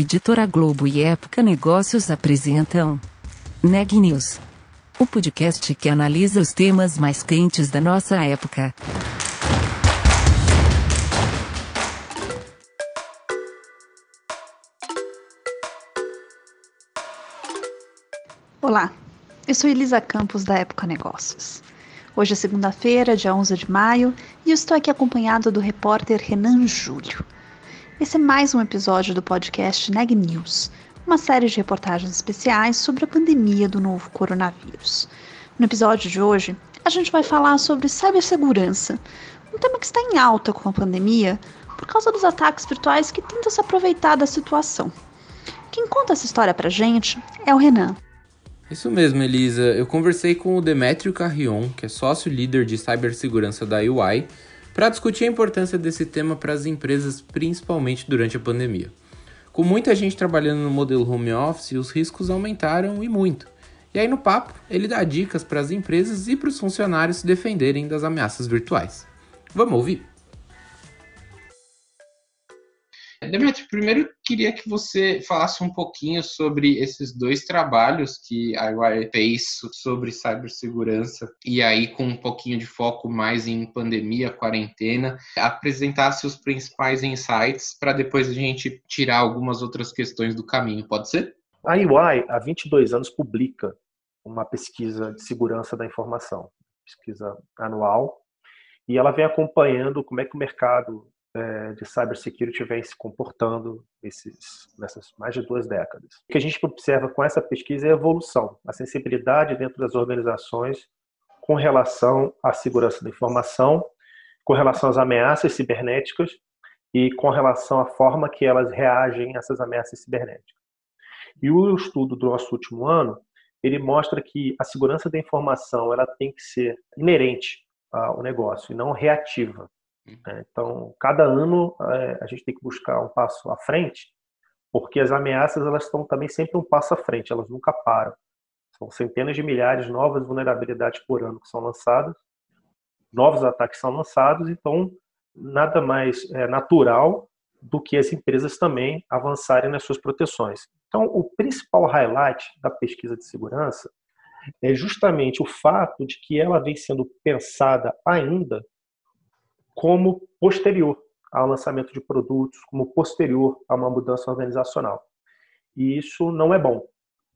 Editora Globo e Época Negócios apresentam Neg News, o podcast que analisa os temas mais quentes da nossa época. Olá, eu sou Elisa Campos da Época Negócios. Hoje é segunda-feira, dia 11 de maio, e estou aqui acompanhado do repórter Renan Júlio. Esse é mais um episódio do podcast Neg News, uma série de reportagens especiais sobre a pandemia do novo coronavírus. No episódio de hoje, a gente vai falar sobre cibersegurança, um tema que está em alta com a pandemia por causa dos ataques virtuais que tentam se aproveitar da situação. Quem conta essa história pra gente é o Renan. Isso mesmo, Elisa. Eu conversei com o Demetrio Carrion, que é sócio líder de cibersegurança da UI, para discutir a importância desse tema para as empresas, principalmente durante a pandemia. Com muita gente trabalhando no modelo home office, os riscos aumentaram e muito. E aí no papo, ele dá dicas para as empresas e para os funcionários se defenderem das ameaças virtuais. Vamos ouvir? Demetrio, primeiro queria que você falasse um pouquinho sobre esses dois trabalhos que a UI fez sobre cibersegurança e aí com um pouquinho de foco mais em pandemia, quarentena, apresentasse os principais insights para depois a gente tirar algumas outras questões do caminho, pode ser? A UI, há 22 anos, publica uma pesquisa de segurança da informação, pesquisa anual, e ela vem acompanhando como é que o mercado é, de cybersecurity vem se comportando esses, nessas mais de duas décadas. O que a gente observa com essa pesquisa é a evolução, a sensibilidade dentro das organizações com relação à segurança da informação, com relação às ameaças cibernéticas e com relação à forma que elas reagem a essas ameaças cibernéticas. E o estudo do nosso último ano, ele mostra que a segurança da informação ela tem que ser inerente ao negócio e não reativa. Né? Então, cada ano é, a gente tem que buscar um passo à frente, porque as ameaças elas estão também sempre um passo à frente, elas nunca param. São centenas de milhares de novas vulnerabilidades por ano que são lançadas, novos ataques são lançados, então nada mais é, natural do que as empresas também avançarem nas suas proteções. Então, o principal highlight da pesquisa de segurança é justamente o fato de que ela vem sendo pensada ainda como posterior ao lançamento de produtos, como posterior a uma mudança organizacional. E isso não é bom.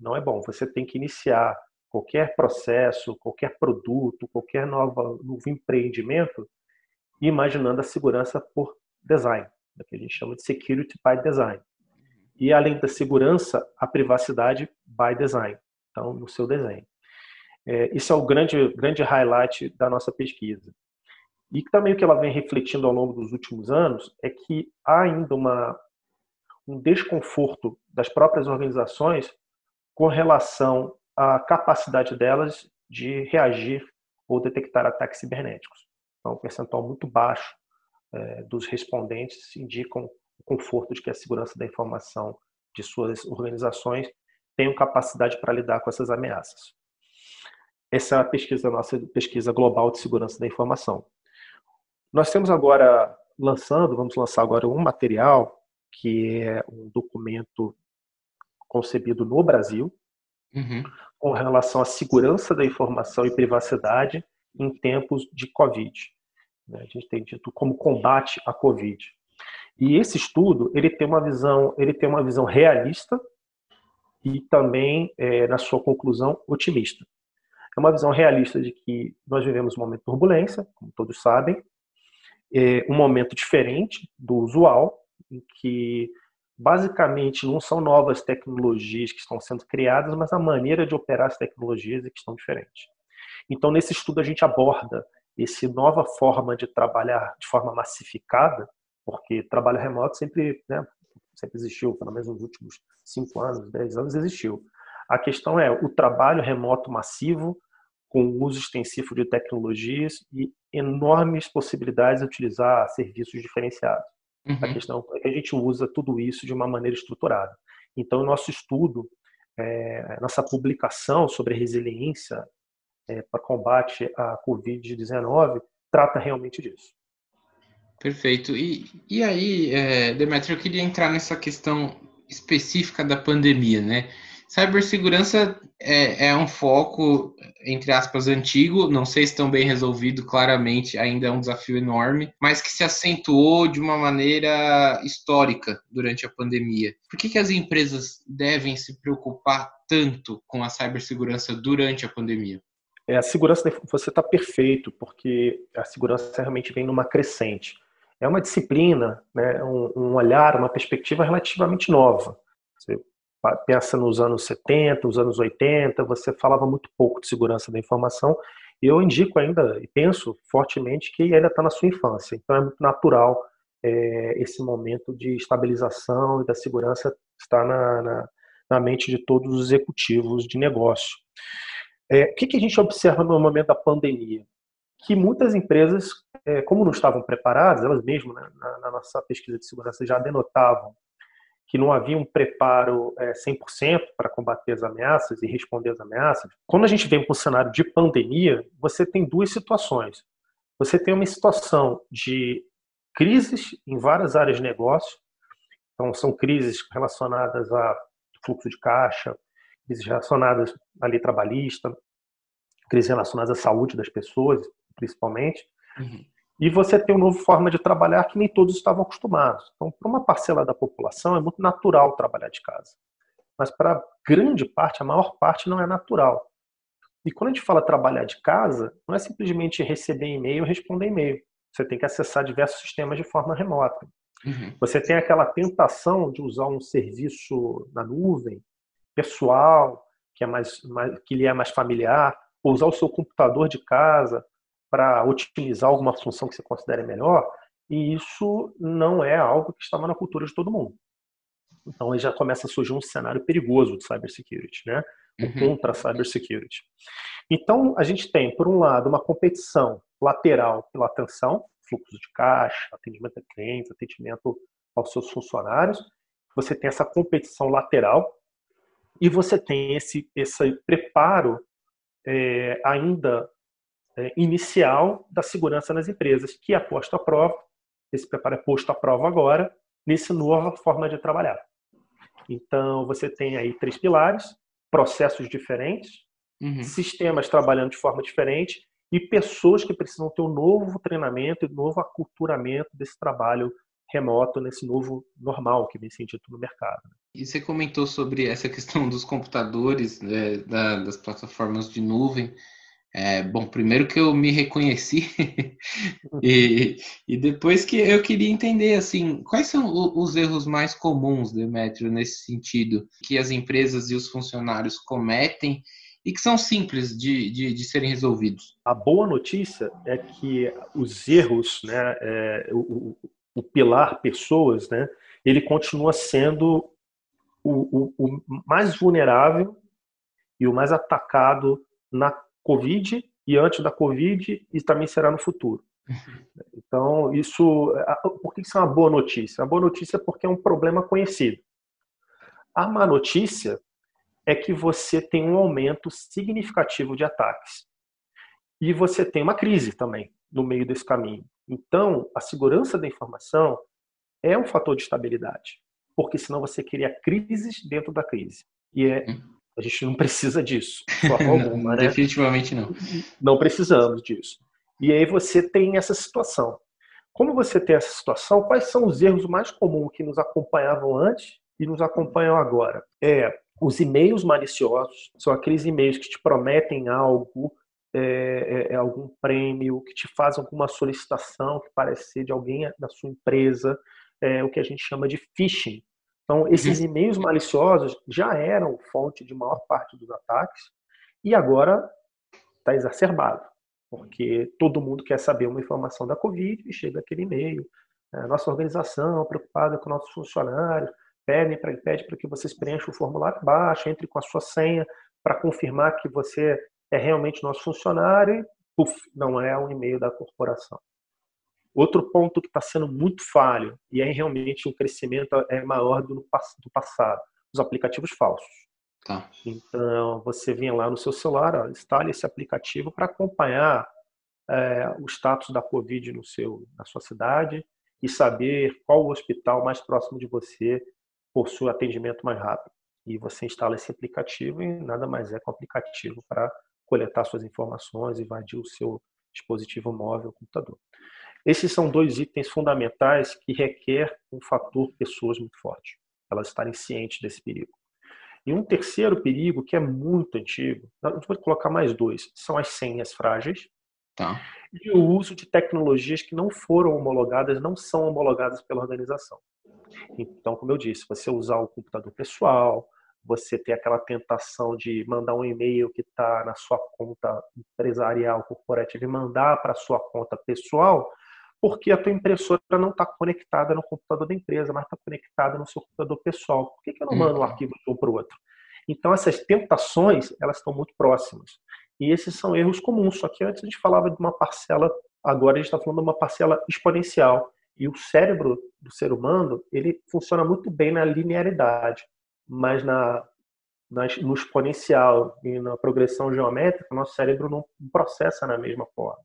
Não é bom. Você tem que iniciar qualquer processo, qualquer produto, qualquer novo empreendimento, imaginando a segurança por design, né, que a gente chama de security by design. E além da segurança, a privacidade by design, então no seu desenho. É, isso é o grande, grande highlight da nossa pesquisa. E também o que ela vem refletindo ao longo dos últimos anos é que há ainda uma, um desconforto das próprias organizações com relação à capacidade delas de reagir ou detectar ataques cibernéticos. Então, um percentual muito baixo é, dos respondentes indicam o conforto de que a segurança da informação de suas organizações tenham capacidade para lidar com essas ameaças. Essa é a pesquisa, nossa pesquisa global de segurança da informação. Nós temos agora lançando, vamos lançar agora um material que é um documento concebido no Brasil uhum. com relação à segurança da informação e privacidade em tempos de Covid. Né? A gente tem dito como combate à Covid. E esse estudo ele tem uma visão, ele tem uma visão realista e também é, na sua conclusão otimista. É uma visão realista de que nós vivemos um momento de turbulência, como todos sabem, é, um momento diferente do usual, em que basicamente não são novas tecnologias que estão sendo criadas, mas a maneira de operar as tecnologias é que estão diferentes. Então, nesse estudo, a gente aborda essa nova forma de trabalhar de forma massificada, porque trabalho remoto sempre, né, sempre existiu, pelo menos nos últimos cinco anos, dez anos existiu. A questão é o trabalho remoto massivo com o uso extensivo de tecnologias e enormes possibilidades de utilizar serviços diferenciados. Uhum. A questão é que a gente usa tudo isso de uma maneira estruturada. Então, o nosso estudo, é, nossa publicação sobre resiliência é, para combate à Covid-19 trata realmente disso. Perfeito. E, e aí, é, Demetrio, eu queria entrar nessa questão específica da pandemia, né? Cibersegurança é, é um foco, entre aspas, antigo, não sei se estão bem resolvido, claramente ainda é um desafio enorme, mas que se acentuou de uma maneira histórica durante a pandemia. Por que, que as empresas devem se preocupar tanto com a cibersegurança durante a pandemia? É, a segurança, você está perfeito, porque a segurança realmente vem numa crescente. É uma disciplina, né, um, um olhar, uma perspectiva relativamente nova. Pensa nos anos 70, nos anos 80, você falava muito pouco de segurança da informação, e eu indico ainda, e penso fortemente, que ainda está na sua infância. Então é muito natural é, esse momento de estabilização e da segurança estar na, na, na mente de todos os executivos de negócio. É, o que, que a gente observa no momento da pandemia? Que muitas empresas, é, como não estavam preparadas, elas mesmas, né, na, na nossa pesquisa de segurança, já denotavam que não havia um preparo é, 100% para combater as ameaças e responder às ameaças. Quando a gente vem para um cenário de pandemia, você tem duas situações. Você tem uma situação de crises em várias áreas de negócio. Então, são crises relacionadas a fluxo de caixa, crises relacionadas à lei trabalhista, crises relacionadas à saúde das pessoas, principalmente. Uhum. E você tem uma nova forma de trabalhar que nem todos estavam acostumados. Então, para uma parcela da população, é muito natural trabalhar de casa. Mas para grande parte, a maior parte, não é natural. E quando a gente fala trabalhar de casa, não é simplesmente receber e-mail ou responder e-mail. Você tem que acessar diversos sistemas de forma remota. Uhum. Você tem aquela tentação de usar um serviço na nuvem, pessoal, que, é mais, mais, que lhe é mais familiar, ou usar o seu computador de casa para otimizar alguma função que você considere melhor, e isso não é algo que estava na cultura de todo mundo. Então aí já começa a surgir um cenário perigoso de cybersecurity, né? Uhum. contra cybersecurity. Então a gente tem, por um lado, uma competição lateral pela atenção, fluxo de caixa, atendimento a clientes, atendimento aos seus funcionários. Você tem essa competição lateral e você tem esse, esse preparo é, ainda inicial da segurança nas empresas, que é posto à prova, esse preparo é posto à prova agora, nessa nova forma de trabalhar. Então, você tem aí três pilares, processos diferentes, uhum. sistemas trabalhando de forma diferente e pessoas que precisam ter um novo treinamento e um novo aculturamento desse trabalho remoto, nesse novo normal que vem sentido no mercado. E você comentou sobre essa questão dos computadores, né, da, das plataformas de nuvem. É, bom, primeiro que eu me reconheci e, e, depois que eu queria entender assim quais são os erros mais comuns, Demetrio, nesse sentido, que as empresas e os funcionários cometem e que são simples de, de, de serem resolvidos. A boa notícia é que os erros, né, é, o, o, pilar pessoas, né, ele continua sendo o, o, o mais vulnerável e o mais atacado na Covid e antes da Covid e também será no futuro. Então, isso. Por que isso é uma boa notícia? A boa notícia é porque é um problema conhecido. A má notícia é que você tem um aumento significativo de ataques. E você tem uma crise também no meio desse caminho. Então, a segurança da informação é um fator de estabilidade, porque senão você cria crises dentro da crise. E é hum. A gente não precisa disso, de forma alguma, né? Definitivamente não. Não precisamos disso. E aí você tem essa situação. Como você tem essa situação, quais são os erros mais comuns que nos acompanhavam antes e nos acompanham agora? É os e-mails maliciosos, são aqueles e-mails que te prometem algo, é, é, é algum prêmio, que te fazem alguma solicitação que parece ser de alguém da sua empresa, é, o que a gente chama de phishing. Então, esses uhum. e-mails maliciosos já eram fonte de maior parte dos ataques e agora está exacerbado, porque todo mundo quer saber uma informação da Covid e chega aquele e-mail. É, nossa organização preocupada com nossos funcionários pede para pede para que vocês preencham o formulário abaixo, entre com a sua senha para confirmar que você é realmente nosso funcionário e, puf, não é um e-mail da corporação. Outro ponto que está sendo muito falho, e aí realmente o crescimento é maior do, do passado, os aplicativos falsos. Tá. Então, você vem lá no seu celular, ó, instale esse aplicativo para acompanhar é, o status da Covid no seu, na sua cidade e saber qual o hospital mais próximo de você possui atendimento mais rápido. E você instala esse aplicativo e nada mais é que um aplicativo para coletar suas informações, invadir o seu dispositivo móvel, computador. Esses são dois itens fundamentais que requer um fator pessoas muito forte, elas estarem cientes desse perigo. E um terceiro perigo, que é muito antigo, pode colocar mais dois, são as senhas frágeis tá. e o uso de tecnologias que não foram homologadas, não são homologadas pela organização. Então, como eu disse, você usar o computador pessoal, você ter aquela tentação de mandar um e-mail que está na sua conta empresarial, corporativa, e mandar para a sua conta pessoal, porque a tua impressora não está conectada no computador da empresa, mas está conectada no seu computador pessoal. Por que, que eu não mando um uhum. arquivo de um para o outro? Então, essas tentações, elas estão muito próximas. E esses são erros comuns, só que antes a gente falava de uma parcela, agora a gente está falando de uma parcela exponencial. E o cérebro do ser humano, ele funciona muito bem na linearidade, mas na, na no exponencial e na progressão geométrica, nosso cérebro não processa na mesma forma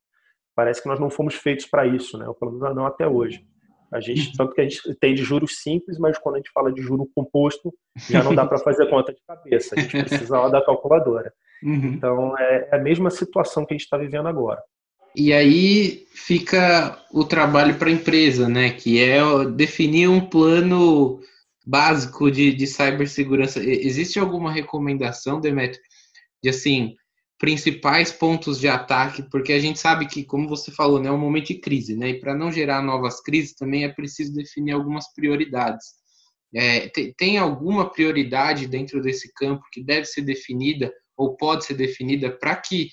parece que nós não fomos feitos para isso, né? Ou pelo menos não até hoje. A gente, uhum. tanto que a gente tem de juros simples, mas quando a gente fala de juro composto, já não dá para fazer conta de cabeça. A gente precisa lá da calculadora. Uhum. Então, é, é a mesma situação que a gente está vivendo agora. E aí fica o trabalho para a empresa, né? Que é definir um plano básico de, de cibersegurança. Existe alguma recomendação, Demetrio, de assim, principais pontos de ataque, porque a gente sabe que, como você falou, né, é um momento de crise, né? E para não gerar novas crises, também é preciso definir algumas prioridades. É, tem, tem alguma prioridade dentro desse campo que deve ser definida ou pode ser definida para que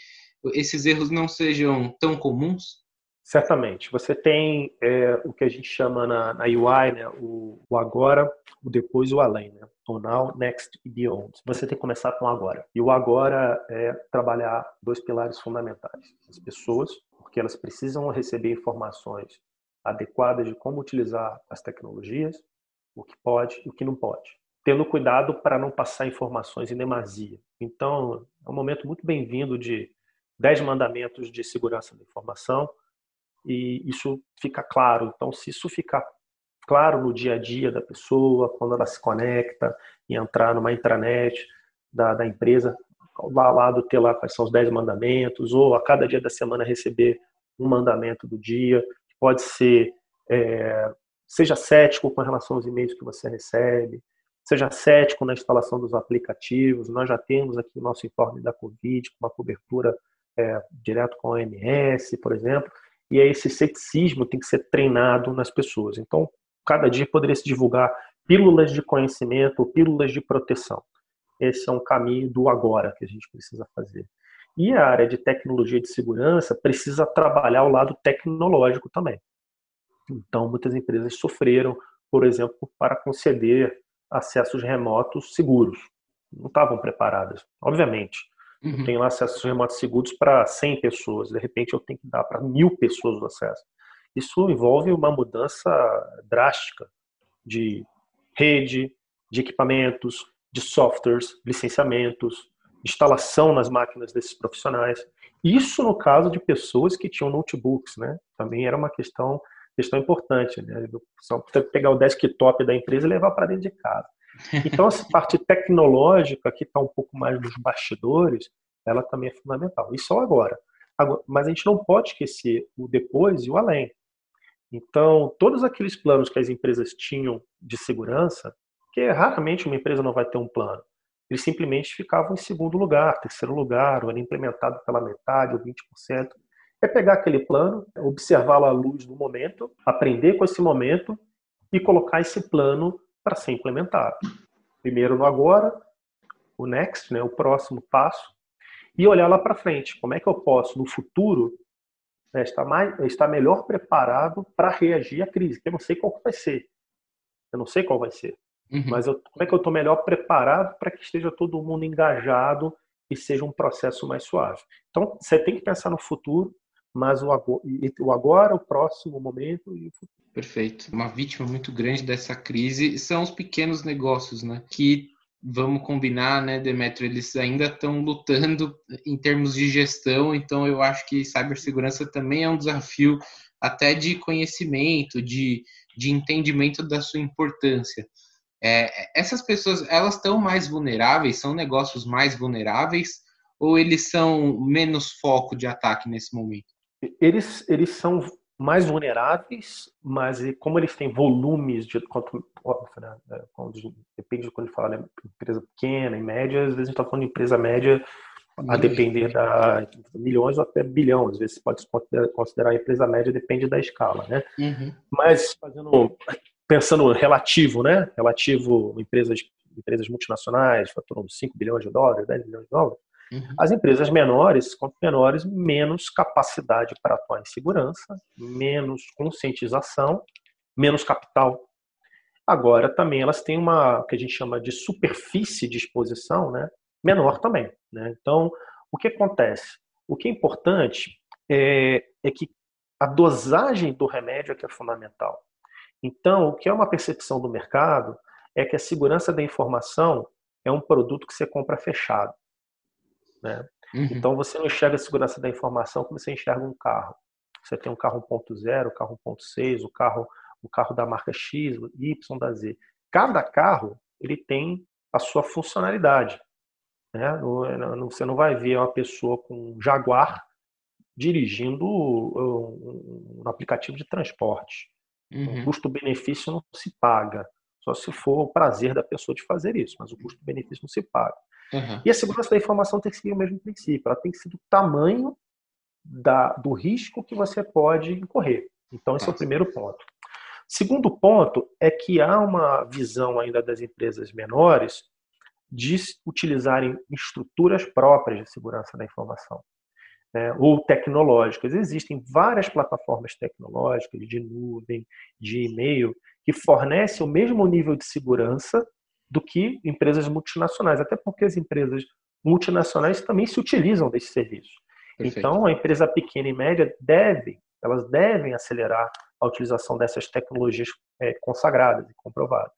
esses erros não sejam tão comuns? Certamente. Você tem é, o que a gente chama na, na UI, né, o, o, agora, o depois e o além. Né? O now, next e beyond. Você tem que começar com o agora. E o agora é trabalhar dois pilares fundamentais. As pessoas, porque elas precisam receber informações adequadas de como utilizar as tecnologias, o que pode e o que não pode. Tendo cuidado para não passar informações em demasia. Então, é um momento muito bem-vindo de 10 mandamentos de segurança da informação, e isso fica claro. Então, se isso ficar claro no dia a dia da pessoa, quando ela se conecta e entrar numa intranet da, da empresa, lá ao lado ter lá quais são os 10 mandamentos, ou a cada dia da semana receber um mandamento do dia, pode ser, é, seja cético com relação aos e-mails que você recebe, seja cético na instalação dos aplicativos, nós já temos aqui o nosso informe da Covid, com uma cobertura é, direto com a OMS, por exemplo, e esse ceticismo tem que ser treinado nas pessoas. Então, cada dia poderia se divulgar pílulas de conhecimento, pílulas de proteção. Esse é um caminho do agora que a gente precisa fazer. E a área de tecnologia de segurança precisa trabalhar o lado tecnológico também. Então, muitas empresas sofreram, por exemplo, para conceder acessos remotos seguros. Não estavam preparadas, obviamente. Uhum. Eu tenho lá acessos remotos seguros para 100 pessoas, de repente eu tenho que dar para mil pessoas o acesso. Isso envolve uma mudança drástica de rede, de equipamentos, de softwares, licenciamentos, instalação nas máquinas desses profissionais. Isso no caso de pessoas que tinham notebooks, né? Também era uma questão, questão importante, né? Só pegar o desktop da empresa e levar para dentro de casa. Então, essa parte tecnológica, que está um pouco mais nos bastidores, ela também é fundamental. Isso é agora. agora. Mas a gente não pode esquecer o depois e o além. Então, todos aqueles planos que as empresas tinham de segurança, que raramente uma empresa não vai ter um plano, eles simplesmente ficavam em segundo lugar, terceiro lugar, ou era implementado pela metade ou 20%. É pegar aquele plano, observá-lo à luz do momento, aprender com esse momento e colocar esse plano para ser implementado. Primeiro no agora, o next, né, o próximo passo, e olhar lá para frente. Como é que eu posso, no futuro, né, estar, mais, estar melhor preparado para reagir à crise? Eu não sei qual vai ser. Eu não sei qual vai ser. Uhum. Mas eu, como é que eu estou melhor preparado para que esteja todo mundo engajado e seja um processo mais suave? Então, você tem que pensar no futuro, mas o agora, o, próximo momento e o futuro. Perfeito. Uma vítima muito grande dessa crise são os pequenos negócios, né? Que vamos combinar, né, Demetrio, eles ainda estão lutando em termos de gestão, então eu acho que cibersegurança também é um desafio até de conhecimento, de, de entendimento da sua importância. É, essas pessoas, elas estão mais vulneráveis? São negócios mais vulneráveis? Ou eles são menos foco de ataque nesse momento? Eles, eles são mais vulneráveis, mas como eles têm volumes de quanto, né, é, depende de quando fala né, empresa pequena e média, às vezes a gente está falando de empresa média a depender da milhões ou até bilhões, às vezes pode considerar a empresa média depende da escala, né? Uhum. Mas fazendo pensando relativo, né? Relativo empresas empresas multinacionais faturam 5 bilhões de dólares, 10 bilhões de dólares, Uhum. As empresas menores, quanto menores, menos capacidade para atuar em segurança, menos conscientização, menos capital. Agora, também elas têm uma que a gente chama de superfície de exposição, né? menor também. Né? Então, o que acontece? O que é importante é, é que a dosagem do remédio é que é fundamental. Então, o que é uma percepção do mercado é que a segurança da informação é um produto que você compra fechado. Né? Uhum. Então você não enxerga a segurança da informação como você enxerga um carro. Você tem um carro 1.0, o carro 1.6, o carro, o carro da marca X, Y, da Z. Cada carro ele tem a sua funcionalidade. Né? Você não vai ver uma pessoa com um Jaguar dirigindo um aplicativo de transporte. Uhum. O custo-benefício não se paga, só se for o prazer da pessoa de fazer isso, mas o custo-benefício não se paga. Uhum. E a segurança da informação tem que seguir o mesmo princípio. Ela tem que ser do tamanho da, do risco que você pode incorrer. Então, esse é o primeiro ponto. Segundo ponto é que há uma visão ainda das empresas menores de utilizarem estruturas próprias de segurança da informação. Né, ou tecnológicas. Existem várias plataformas tecnológicas de nuvem, de e-mail, que fornecem o mesmo nível de segurança do que empresas multinacionais, até porque as empresas multinacionais também se utilizam desse serviço. Perfeito. Então, a empresa pequena e média deve, elas devem acelerar a utilização dessas tecnologias é, consagradas e comprovadas.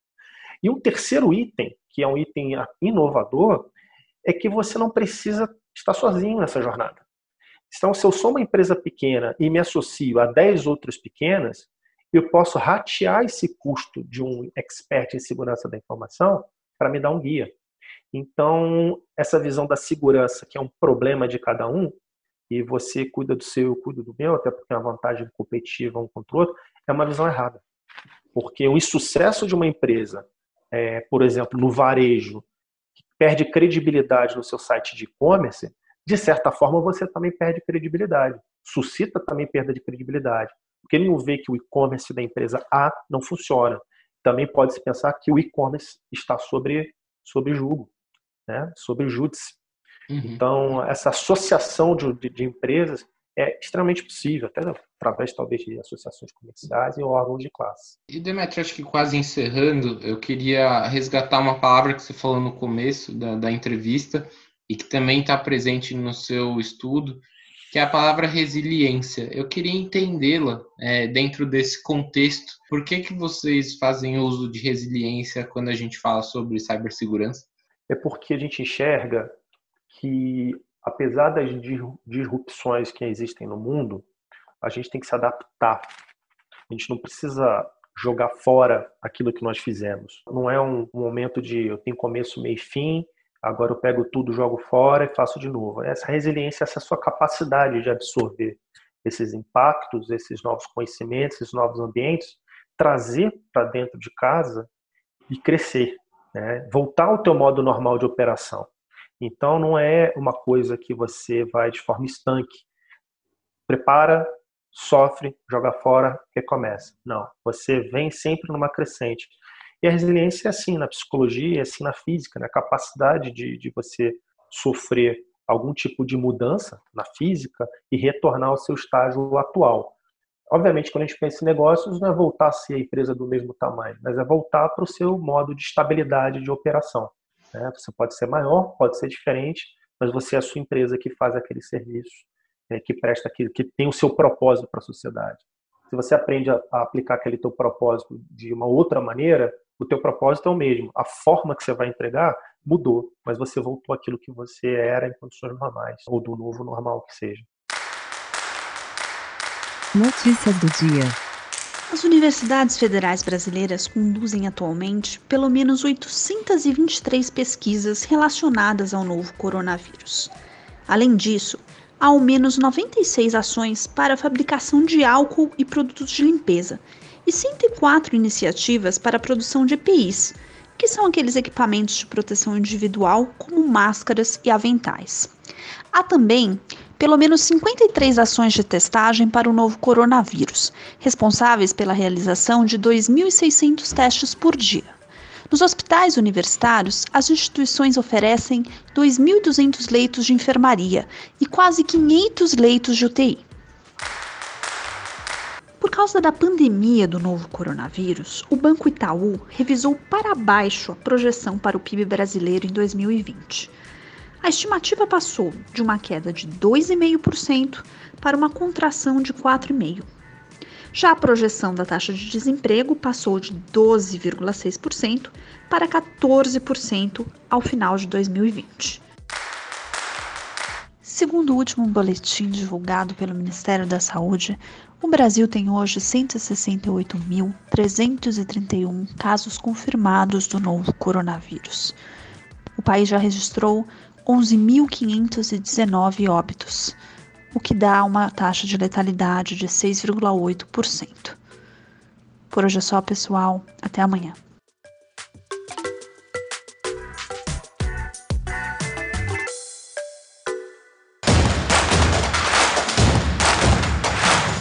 E um terceiro item, que é um item inovador, é que você não precisa estar sozinho nessa jornada. Então, se eu sou uma empresa pequena e me associo a 10 outras pequenas, eu posso ratear esse custo de um expert em segurança da informação para me dar um guia. Então, essa visão da segurança, que é um problema de cada um, e você cuida do seu, eu cuido do meu, até porque é uma vantagem competitiva um contra o outro, é uma visão errada. Porque o insucesso de uma empresa, é, por exemplo, no varejo, que perde credibilidade no seu site de e-commerce, de certa forma você também perde credibilidade. Suscita também perda de credibilidade porque ele não vê que o e-commerce da empresa A não funciona. Também pode-se pensar que o e-commerce está sobre, sobre julgo, né? sobre júdice. Uhum. Então, essa associação de, de, de, empresas é extremamente possível, até através, talvez, de associações comerciais e órgãos de classe. E, Demetrio, acho que quase encerrando, eu queria resgatar uma palavra que você falou no começo da, da entrevista e que também está presente no seu estudo, que é a palavra resiliência. Eu queria entendê-la é, dentro desse contexto. Por que, que vocês fazem uso de resiliência quando a gente fala sobre cibersegurança? É porque a gente enxerga que, apesar das disrupções que existem no mundo, a gente tem que se adaptar. A gente não precisa jogar fora aquilo que nós fizemos. Não é um momento de eu tenho começo, meio e fim, agora eu pego tudo, jogo fora e faço de novo. Essa resiliência, essa sua capacidade de absorver esses impactos, esses novos conhecimentos, esses novos ambientes, trazer para dentro de casa e crescer, né? voltar ao teu modo normal de operação. Então não é uma coisa que você vai de forma estanque. Prepara, sofre, joga fora, recomeça. Não, você vem sempre numa crescente. E a resiliência é assim na psicologia, é assim na física, na né? capacidade de, de você sofrer algum tipo de mudança na física e retornar ao seu estágio atual. Obviamente, quando a gente pensa em negócios, não é voltar a ser a empresa do mesmo tamanho, mas é voltar para o seu modo de estabilidade de operação. Né? Você pode ser maior, pode ser diferente, mas você é a sua empresa que faz aquele serviço, né? que presta aquilo, que tem o seu propósito para a sociedade. Se você aprende a, aplicar aquele teu propósito de uma outra maneira, o teu propósito é o mesmo. A forma que você vai entregar mudou, mas você voltou àquilo que você era em condições normais, ou do novo normal que seja. Notícias do dia. As universidades federais brasileiras conduzem atualmente pelo menos 823 pesquisas relacionadas ao novo coronavírus. Além disso, há ao menos 96 ações para a fabricação de álcool e produtos de limpeza e 104 iniciativas para a produção de EPIs, que são aqueles equipamentos de proteção individual, como máscaras e aventais. Há também pelo menos 53 ações de testagem para o novo coronavírus, responsáveis pela realização de 2.600 testes por dia. Nos hospitais universitários, as instituições oferecem 2.200 leitos de enfermaria e quase 500 leitos de UTI. Por causa da pandemia do novo coronavírus, o Banco Itaú revisou para baixo a projeção para o PIB brasileiro em 2020. A estimativa passou de uma queda de 2,5% para uma contração de 4,5%. Já a projeção da taxa de desemprego passou de 12,6% para 14% ao final de 2020. Segundo o último boletim divulgado pelo Ministério da Saúde, o Brasil tem hoje 168.331 casos confirmados do novo coronavírus. O país já registrou 11.519 óbitos, o que dá uma taxa de letalidade de 6,8%. Por hoje é só, pessoal. Até amanhã.